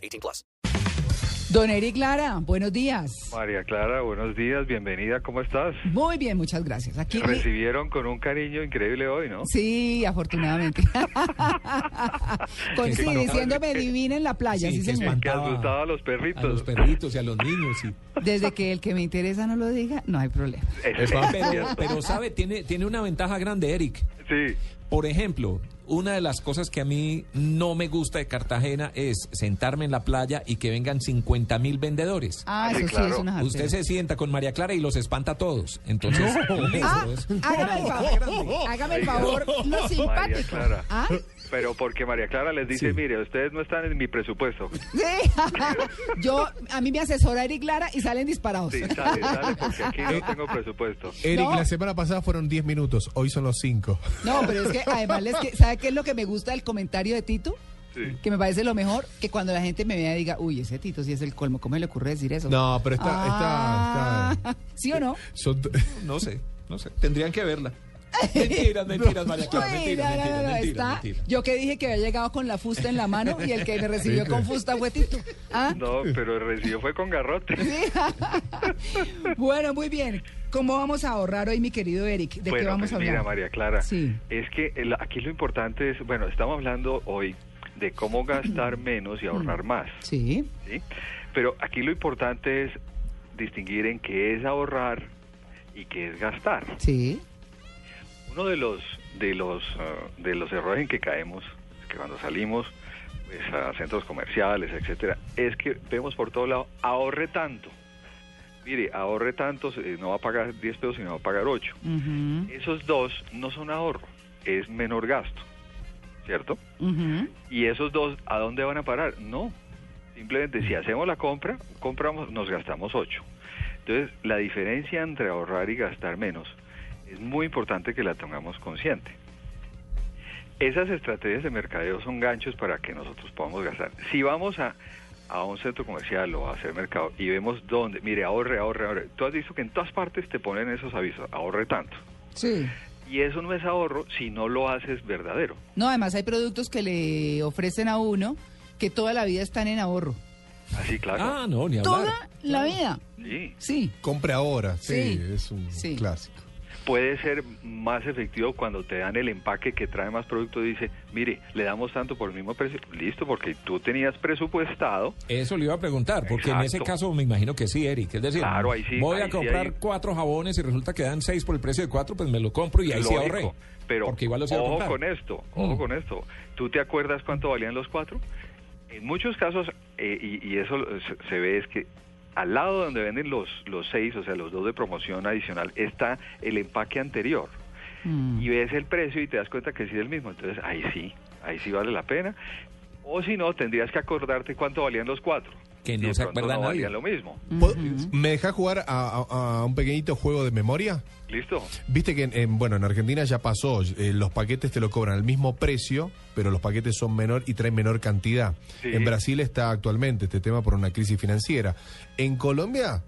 18 plus. Don Eric Lara, buenos días. María Clara, buenos días, bienvenida, ¿cómo estás? Muy bien, muchas gracias. Aquí Te recibieron con un cariño increíble hoy, ¿no? Sí, afortunadamente. Con, sí, diciéndome divina en la playa, sí, que señor. Que asustaba a los perritos. A los perritos y a los niños. Desde que el que me interesa no lo diga, no hay problema. Es Pero, pero, sabe, tiene, tiene una ventaja grande, Eric. Sí, Por ejemplo, una de las cosas que a mí no me gusta de Cartagena es sentarme en la playa y que vengan 50 mil vendedores. Ah, Sí, eso sí claro. es una Usted se sienta con María Clara y los espanta a todos. Entonces, Ah, eso es- hágame el favor, hágame el favor, lo María simpático. Clara. ¿Ah? Pero porque María Clara les dice, Sí. mire, ustedes no están en mi presupuesto. Sí. Yo, a mí me asesora Eric Lara y salen disparados. Sí, sale, sale, porque aquí no tengo presupuesto. Eric, No. la semana pasada fueron 10 minutos, hoy son los 5. No, pero es que además, les que, ¿sabe qué es lo que me gusta del comentario de Tito? Sí. Que me parece lo mejor, que cuando la gente me vea diga, uy, ese Tito sí es el colmo, ¿cómo le ocurre decir eso? No, pero está, Ah, está, ¿Sí o no? son- no sé, no sé. Tendrían que verla. Mentiras, mentiras, María Clara. Mentiras, no, no, no, mentiras, no, mentiras. Yo que dije que había llegado con la fusta en la mano y el que me recibió con fusta fue Tito. ¿Ah? No, pero el recibo fue con garrote. Sí. bueno, muy bien. ¿Cómo vamos a ahorrar hoy, mi querido Eric? ¿De qué bueno, vamos pues a hablar? mira, María Clara, Sí. es que el- aquí lo importante es, bueno, estamos hablando hoy de cómo gastar menos y ahorrar más. Sí. ¿sí? Pero aquí lo importante es distinguir en qué es ahorrar y qué es gastar. Sí. Uno de los de los ah, de los errores en que caemos, que cuando salimos pues, a centros comerciales, etcétera, es que vemos por todo lado ahorre tanto. Mire, ahorre tanto, eh, no va a pagar 10 pesos, sino va a pagar 8. Ujú, Esos dos no son ahorro, es menor gasto, ¿cierto? Y esos dos, ¿a dónde van a parar? No. Simplemente si hacemos la compra, compramos, nos gastamos 8. Entonces, la diferencia entre ahorrar y gastar menos es muy importante que la tengamos consciente. Esas estrategias de mercadeo son ganchos para que nosotros podamos gastar. Si vamos a, a un centro comercial o a hacer mercado y vemos dónde, mire, ahorre, ahorre, ahorre. Tú has visto que en todas partes te ponen esos avisos, ahorre tanto. Sí. Y eso no es ahorro si no lo haces verdadero. No, además hay productos que le ofrecen a uno que toda la vida están en ahorro. Así, claro. Ah, no, ni hablar. Toda la vida. Sí. Sí. compre ahora, sí, Sí, es un sí. clásico. Puede ser más efectivo cuando te dan el empaque que trae más producto. Dice, mire, le damos tanto por el mismo precio. Listo, porque tú tenías presupuestado. Eso le iba a preguntar, porque en ese caso me imagino que sí, Eric. Es decir, Claro, ahí sí, voy ahí a sí comprar cuatro jabones y resulta que dan seis por el precio de cuatro, pues me lo compro y ahí sí lógico, ahorré. Pero porque igual los ojo con esto, ojo Mm. con esto. ¿Tú te acuerdas cuánto valían los cuatro? En muchos casos, eh, y, y eso se, se ve, es que al lado donde venden los, los seis, o sea, los dos de promoción adicional, está el empaque anterior. Mm. y ves el precio y te das cuenta que sí es el mismo. Entonces ahí sí, ahí sí vale la pena. O si no, tendrías que acordarte cuánto valían los cuatro. Que no se acuerda no nadie. lo mismo. ¿Puedo- ¿Me dejas jugar a, a- a un pequeñito juego de memoria? ¿Listo? Viste que en, en- bueno, en Argentina ya pasó, eh, los paquetes te lo cobran al mismo precio, pero los paquetes son menor y traen menor cantidad. Sí. En Brasil está actualmente este tema por una crisis financiera. En Colombia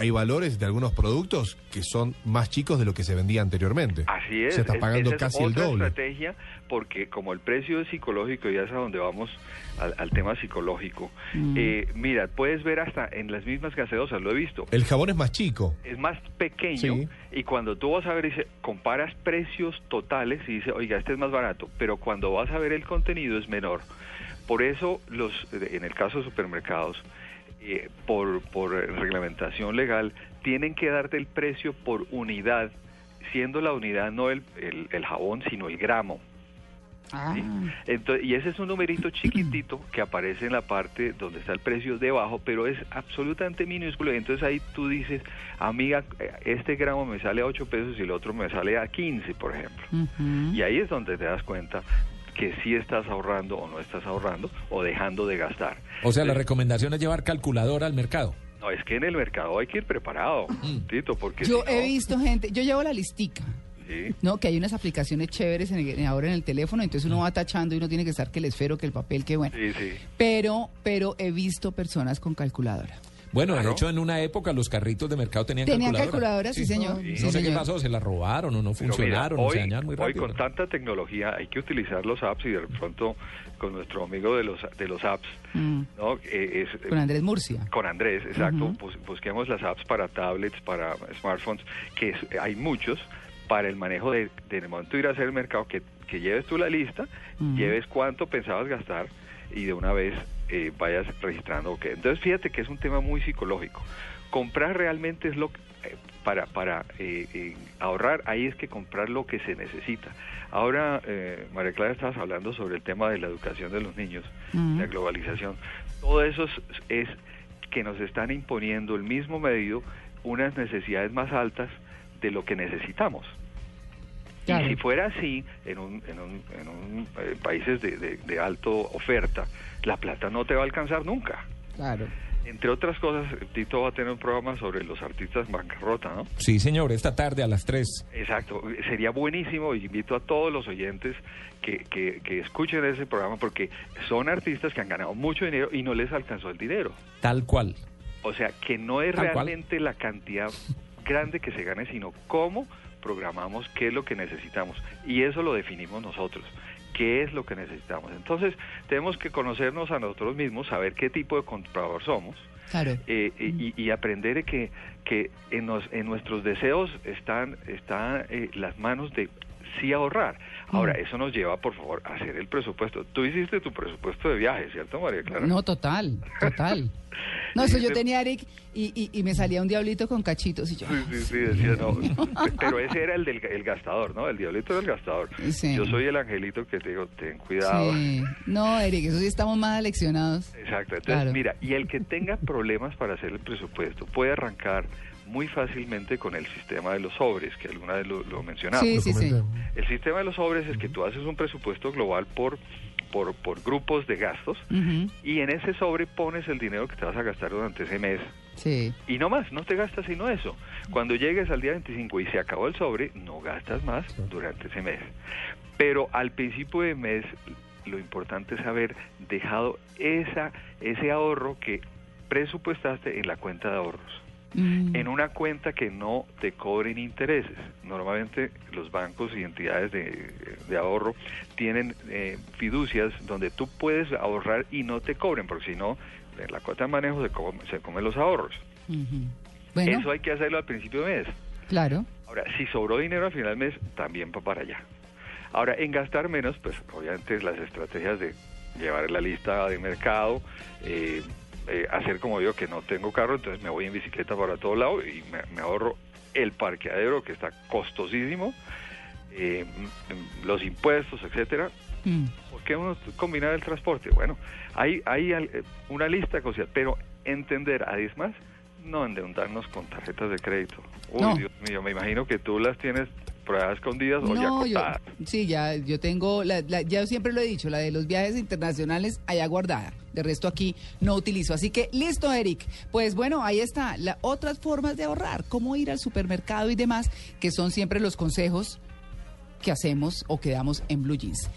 hay valores de algunos productos que son más chicos de lo que se vendía anteriormente. Así es. Se está es- pagando esa es casi el otra doble. estrategia porque como el precio es psicológico y ya es a donde vamos al, al tema psicológico. eh, mira, puedes ver hasta en las mismas gaseosas, lo he visto. El jabón es más chico. es más pequeño Sí. y cuando tú vas a ver, dice, comparas precios totales y dice, oiga, este es más barato, pero cuando vas a ver el contenido es menor. Por eso, los, en el caso de supermercados, eh, por, por reglamentación legal, tienen que darte el precio por unidad, siendo la unidad no el, el- el jabón, sino el gramo. Ah. ¿sí? Entonces, y ese es un numerito chiquitito que aparece en la parte donde está el precio debajo, pero es absolutamente minúsculo. Y entonces ahí tú dices, amiga, eh, este gramo me sale a 8 pesos y el otro me sale a 15, por ejemplo. Y ahí es donde te das cuenta que sí estás ahorrando o no estás ahorrando o dejando de gastar. O sea, la Entonces, recomendación es llevar calculadora al mercado. no, es que en el mercado hay que ir preparado, Tito, porque Yo si he visto gente, yo llevo la listica. Sí. No, que hay unas aplicaciones chéveres en el- ahora en el teléfono, entonces uno va tachando y uno tiene que estar que el esfero, que el papel, que bueno. Sí, sí. Pero, pero he visto personas con calculadora. Bueno, de hecho, en una época los carritos de mercado tenían, Tenían calculadora. calculadora, sí, señor. No, Sí, no sé qué pasó, se la robaron o no mira, funcionaron, o hoy, se dañaron muy hoy rápido. con tanta tecnología hay que utilizar los apps y de pronto con nuestro amigo de los de los apps, Mm, ¿no? Eh, es, Con Andrés Murcia. Con Andrés, exacto. Bus- busquemos las apps para tablets, para smartphones, que es- hay muchos para el manejo de, de en el momento de ir a hacer el mercado, que, que lleves tú la lista, lleves cuánto pensabas gastar y de una vez eh, vayas registrando. ok. Entonces fíjate que es un tema muy psicológico. Comprar realmente es lo que, eh, para, para eh, eh, ahorrar, ahí es que comprar lo que se necesita. Ahora, eh, María Clara, estabas hablando sobre el tema de la educación de los niños, la globalización. Todo eso es, es que nos están imponiendo el mismo medio unas necesidades más altas de lo que necesitamos. Claro. Y si fuera así, en, un, en, un, en un, eh, países de, de, de alto oferta, la plata no te va a alcanzar nunca. Claro. Entre otras cosas, Tito va a tener un programa sobre los artistas en bancarrota, ¿no? Sí, señor, esta tarde a las 3. Exacto, sería buenísimo y invito a todos los oyentes que, que, que escuchen ese programa porque son artistas que han ganado mucho dinero y no les alcanzó el dinero. Tal cual. O sea, que no es Tal cual. realmente la cantidad grande que se gane, sino cómo programamos qué es lo que necesitamos. Y eso lo definimos nosotros. ¿Qué es lo que necesitamos? Entonces, tenemos que conocernos a nosotros mismos, saber qué tipo de comprador somos Claro. eh, y, y aprender que, que en, nos- en nuestros deseos están, están eh, las manos de sí ahorrar. Ahora, Mm. eso nos lleva, por favor, a hacer el presupuesto. Tú hiciste tu presupuesto de viaje, ¿cierto, María Clara? No, total, total. No, eso yo tenía Eric y, y, y me salía un diablito con cachitos y yo. Sí, sí, sí, decía no. Pe- Pero ese era el del el gastador, ¿no? El diablito era el gastador. Sí. Yo soy el angelito que te digo, ten cuidado. Sí. No, Eric, eso sí estamos más aleccionados. Exacto. Entonces, Claro. mira, y el que tenga problemas para hacer el presupuesto puede arrancar muy fácilmente con el sistema de los sobres, que alguna vez lo, lo mencionamos. Sí, sí, sí. El sistema de los sobres es que tú haces un presupuesto global por, por, por grupos de gastos y en ese sobre pones el dinero que te vas a gastar durante ese mes. Sí. Y no más, no te gastas sino eso. Cuando llegues al día 25 y se acabó el sobre, no gastas más durante ese mes. Pero al principio de mes, lo importante es haber dejado esa, ese ahorro que presupuestaste en la cuenta de ahorros. Mm, En una cuenta que no te cobren intereses. Normalmente los bancos y entidades de, de ahorro tienen eh, fiducias donde tú puedes ahorrar y no te cobren, porque si no, en la cuenta de manejo se, come- se comen los ahorros. Bueno, Eso hay que hacerlo al principio de mes. claro. Ahora, si sobró dinero al final del mes, también va para allá. Ahora, en gastar menos, pues obviamente las estrategias de llevar la lista de mercado, eh, eh, hacer como yo que no tengo carro, entonces me voy en bicicleta para todo lado y me, me ahorro el parqueadero que está costosísimo, eh, m- los impuestos, etcétera. Mm, ¿Por qué uno combinar el transporte? Bueno, hay, hay eh, una lista de cosas, pero entender, además, no endeudarnos con tarjetas de crédito. Uy, No. Dios mío, me imagino que tú las tienes escondidas o ya No, yo, cortadas. sí, ya yo tengo, la, la- ya siempre lo he dicho, la de los viajes internacionales allá guardada. De resto aquí no utilizo. Así que listo, Eric. Pues bueno, ahí está. La, otras formas de ahorrar, cómo ir al supermercado y demás, que son siempre los consejos que hacemos o que damos en Blue Jeans.